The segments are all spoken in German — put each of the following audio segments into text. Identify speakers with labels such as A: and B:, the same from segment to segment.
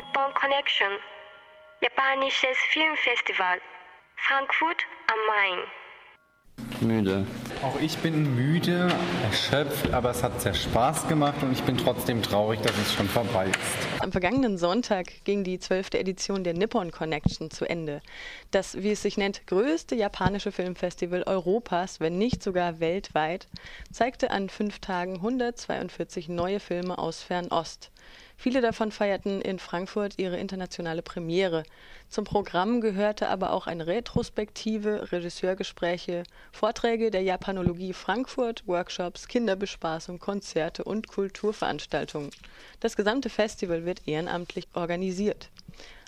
A: Nippon Connection, japanisches Filmfestival, Frankfurt am Main.
B: Müde.
C: Auch ich bin müde, erschöpft, aber es hat sehr Spaß gemacht und ich bin trotzdem traurig, dass es schon vorbei ist.
D: Am vergangenen Sonntag ging die zwölfte Edition der Nippon Connection zu Ende. Das, wie es sich nennt, größte japanische Filmfestival Europas, wenn nicht sogar weltweit, zeigte an fünf Tagen 142 neue Filme aus Fernost. Viele davon feierten in Frankfurt ihre internationale Premiere. Zum Programm gehörte aber auch eine Retrospektive, Regisseurgespräche, Vorträge der Japanologie Frankfurt, Workshops, Kinderbespaßung, Konzerte und Kulturveranstaltungen. Das gesamte Festival wird ehrenamtlich organisiert.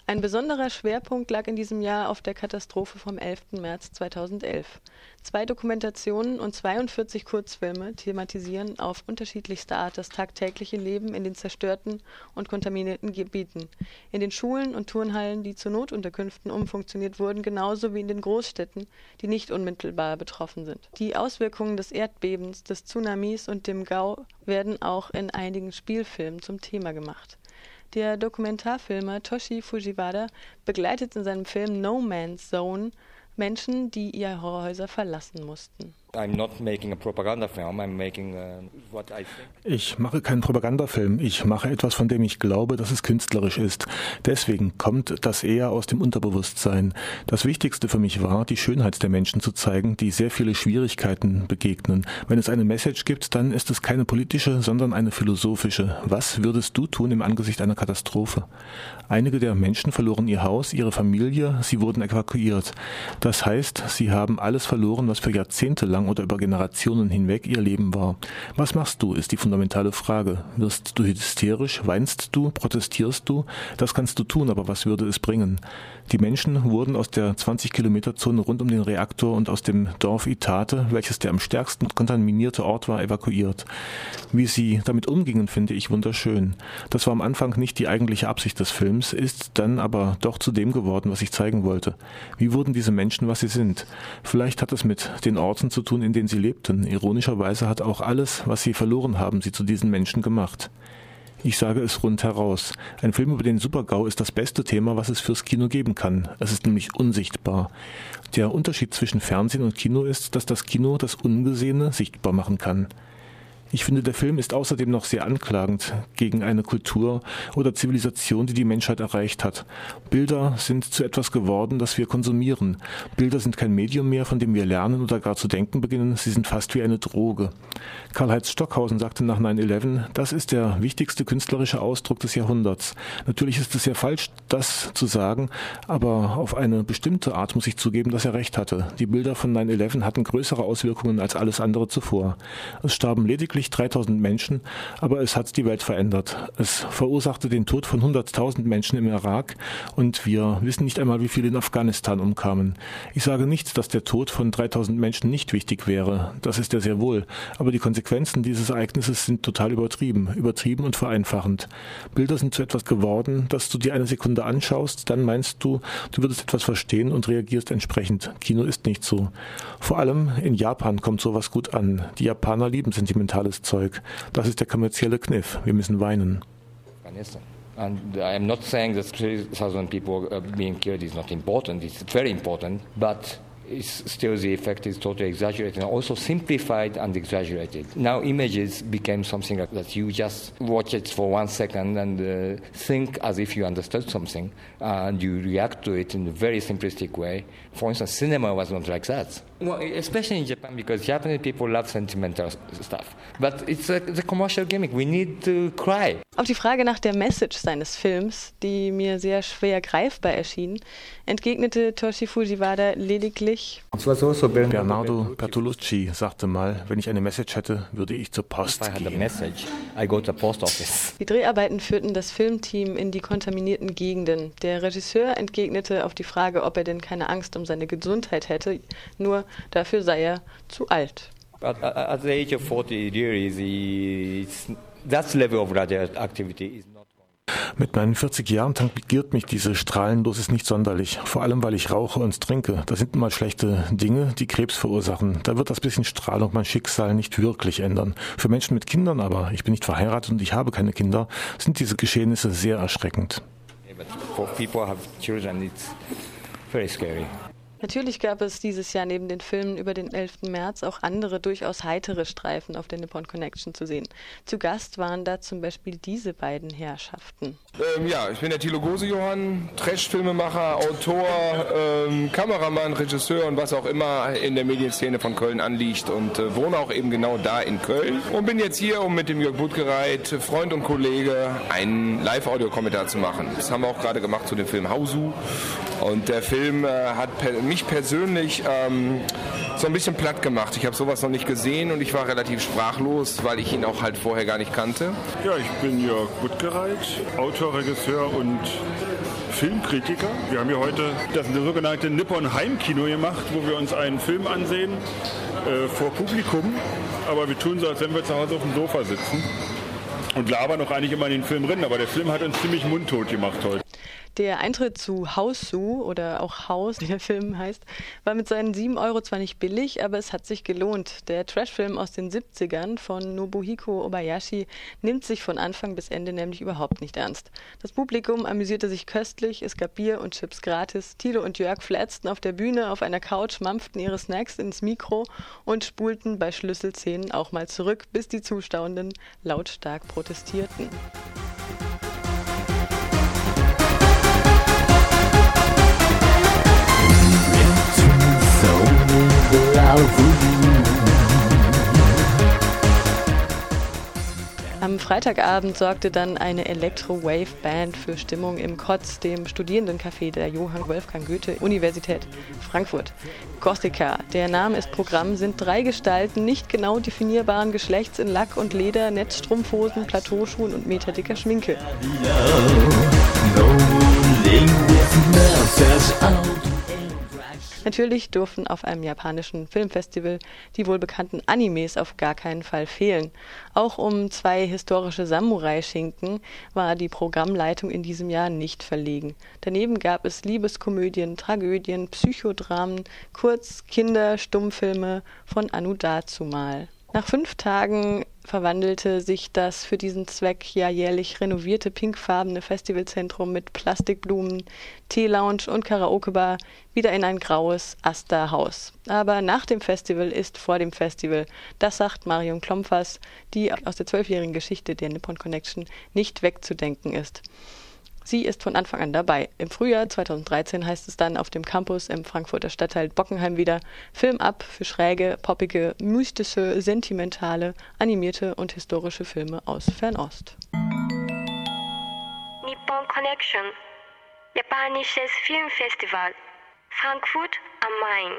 D: Ein besonderer Schwerpunkt lag in diesem Jahr auf der Katastrophe vom 11. März 2011. Zwei Dokumentationen und 42 Kurzfilme thematisieren auf unterschiedlichste Art das tagtägliche Leben in den zerstörten und kontaminierten Gebieten, in den Schulen und Turnhallen, die zu Notunterkünften umfunktioniert wurden, genauso wie in den Großstädten, die nicht unmittelbar betroffen sind. Die Auswirkungen des Erdbebens, des Tsunamis und dem Gau werden auch in einigen Spielfilmen zum Thema gemacht. Der Dokumentarfilmer Toshi Fujiwara begleitet in seinem Film No Man's Zone Menschen, die ihre Horrorhäuser verlassen mussten.
E: Ich mache keinen Propagandafilm. Ich mache etwas, von dem ich glaube, dass es künstlerisch ist. Deswegen kommt das eher aus dem Unterbewusstsein. Das Wichtigste für mich war, die Schönheit der Menschen zu zeigen, die sehr viele Schwierigkeiten begegnen. Wenn es eine Message gibt, dann ist es keine politische, sondern eine philosophische. Was würdest du tun im Angesicht einer Katastrophe? Einige der Menschen verloren ihr Haus, ihre Familie, sie wurden evakuiert. Das heißt, sie haben alles verloren, was für Jahrzehnte lang oder über Generationen hinweg ihr Leben war. Was machst du, ist die fundamentale Frage. Wirst du hysterisch, weinst du, protestierst du? Das kannst du tun, aber was würde es bringen? Die Menschen wurden aus der 20-Kilometer-Zone rund um den Reaktor und aus dem Dorf Itate, welches der am stärksten kontaminierte Ort war, evakuiert. Wie sie damit umgingen, finde ich wunderschön. Das war am Anfang nicht die eigentliche Absicht des Films, ist dann aber doch zu dem geworden, was ich zeigen wollte. Wie wurden diese Menschen, was sie sind? Vielleicht hat es mit den Orten zu tun, in denen sie lebten. Ironischerweise hat auch alles, was sie verloren haben, sie zu diesen Menschen gemacht. Ich sage es rundheraus. Ein Film über den Supergau ist das beste Thema, was es fürs Kino geben kann. Es ist nämlich unsichtbar. Der Unterschied zwischen Fernsehen und Kino ist, dass das Kino das Ungesehene sichtbar machen kann. Ich finde, der Film ist außerdem noch sehr anklagend gegen eine Kultur oder Zivilisation, die die Menschheit erreicht hat. Bilder sind zu etwas geworden, das wir konsumieren. Bilder sind kein Medium mehr, von dem wir lernen oder gar zu denken beginnen. Sie sind fast wie eine Droge. Karl-Heinz Stockhausen sagte nach 9-11, das ist der wichtigste künstlerische Ausdruck des Jahrhunderts. Natürlich ist es sehr falsch, das zu sagen, aber auf eine bestimmte Art muss ich zugeben, dass er recht hatte. Die Bilder von 9-11 hatten größere Auswirkungen als alles andere zuvor. Es starben lediglich lediglich 3000 Menschen, aber es hat die Welt verändert. Es verursachte den Tod von 100.000 Menschen im Irak und wir wissen nicht einmal, wie viele in Afghanistan umkamen. Ich sage nicht, dass der Tod von 3000 Menschen nicht wichtig wäre. Das ist er sehr wohl. Aber die Konsequenzen dieses Ereignisses sind total übertrieben. Übertrieben und vereinfachend. Bilder sind zu etwas geworden, dass du dir eine Sekunde anschaust, dann meinst du, du würdest etwas verstehen und reagierst entsprechend. Kino ist nicht so. Vor allem in Japan kommt sowas gut an. Die Japaner lieben sentimentale tolles Zeug. Das ist der kommerzielle Kniff. Wir müssen weinen.
B: And I'm not saying that 3,000 people being killed is not important. It's very important, but still the effect is totally exaggerated and also simplified and exaggerated. Now images became something that you just watch it for one second and uh, think as if you understood something and you react to it in a very simplistic way. For instance, cinema was not like that. Well, especially in Japan because Japanese people love sentimental stuff. But it's a, it's a commercial gimmick. We need to cry.
D: Auf die Frage nach der Message seines Films, die mir sehr schwer greifbar erschien, entgegnete Toshi Fujiwara lediglich.
E: Bernardo Bertolucci sagte mal, wenn ich eine Message hätte, würde ich zur Post gehen.
B: Message, I go to post office.
D: Die Dreharbeiten führten das Filmteam in die kontaminierten Gegenden. Der Regisseur entgegnete auf die Frage, ob er denn keine Angst um seine Gesundheit hätte, nur dafür sei er zu alt.
B: But at the age of 40, really, that level of radioactivity is not
E: mit meinen 40 Jahren tangiert mich diese Strahlendosis nicht sonderlich. Vor allem, weil ich rauche und trinke. Das sind mal schlechte Dinge, die Krebs verursachen. Da wird das bisschen Strahlung mein Schicksal nicht wirklich ändern. Für Menschen mit Kindern aber, ich bin nicht verheiratet und ich habe keine Kinder, sind diese Geschehnisse sehr erschreckend.
B: for
D: Natürlich gab es dieses Jahr neben den Filmen über den 11. März auch andere durchaus heitere Streifen auf der Nippon Connection zu sehen. Zu Gast waren da zum Beispiel diese beiden Herrschaften.
F: Ähm, ja, ich bin der Thilo Gose Johann, Trash-Filmemacher, Autor, ähm, Kameramann, Regisseur und was auch immer in der Medienszene von Köln anliegt und äh, wohne auch eben genau da in Köln und bin jetzt hier, um mit dem Jörg Budgereit, Freund und Kollege, einen Live-Audio-Kommentar zu machen. Das haben wir auch gerade gemacht zu dem Film Hausu und der Film äh, hat per mich persönlich ähm, so ein bisschen platt gemacht. Ich habe sowas noch nicht gesehen und ich war relativ sprachlos, weil ich ihn auch halt vorher gar nicht kannte.
G: Ja, ich bin Jörg Buttgereit, Autor, Regisseur und Filmkritiker. Wir haben hier heute das sogenannte Nippon Heimkino gemacht, wo wir uns einen Film ansehen äh, vor Publikum. Aber wir tun so, als wenn wir zu Hause auf dem Sofa sitzen und labern noch eigentlich immer in den Film drin. Aber der Film hat uns ziemlich mundtot gemacht heute.
D: Der Eintritt zu Hausu oder auch Haus, wie der Film heißt, war mit seinen 7 Euro zwar nicht billig, aber es hat sich gelohnt. Der Trashfilm aus den 70ern von Nobuhiko Obayashi nimmt sich von Anfang bis Ende nämlich überhaupt nicht ernst. Das Publikum amüsierte sich köstlich, es gab Bier und Chips gratis. Tilo und Jörg flatzten auf der Bühne auf einer Couch, mampften ihre Snacks ins Mikro und spulten bei Schlüsselszenen auch mal zurück, bis die Zuschauenden lautstark protestierten. Am Freitagabend sorgte dann eine Electro-Wave-Band für Stimmung im Kotz, dem Studierendencafé der Johann Wolfgang Goethe Universität Frankfurt. Gothica, der Name ist Programm, sind drei Gestalten nicht genau definierbaren Geschlechts in Lack und Leder, Netzstrumpfhosen, Plateauschuhen und meterdicker Schminke. Natürlich durften auf einem japanischen Filmfestival die wohlbekannten Animes auf gar keinen Fall fehlen. Auch um zwei historische Samurai-Schinken war die Programmleitung in diesem Jahr nicht verlegen. Daneben gab es Liebeskomödien, Tragödien, Psychodramen, kurz Kinder, Stummfilme von Anu dazumal. Nach fünf Tagen verwandelte sich das für diesen Zweck ja jährlich renovierte pinkfarbene Festivalzentrum mit Plastikblumen, Teelounge und Karaokebar wieder in ein graues Asta-Haus. Aber nach dem Festival ist vor dem Festival. Das sagt Marion Klompfers, die aus der zwölfjährigen Geschichte der Nippon Connection nicht wegzudenken ist. Sie ist von Anfang an dabei. Im Frühjahr 2013 heißt es dann auf dem Campus im Frankfurter Stadtteil Bockenheim wieder Film ab für schräge, poppige, mystische, sentimentale, animierte und historische Filme aus Fernost.
A: Nippon Connection Japanisches Filmfestival Frankfurt am Main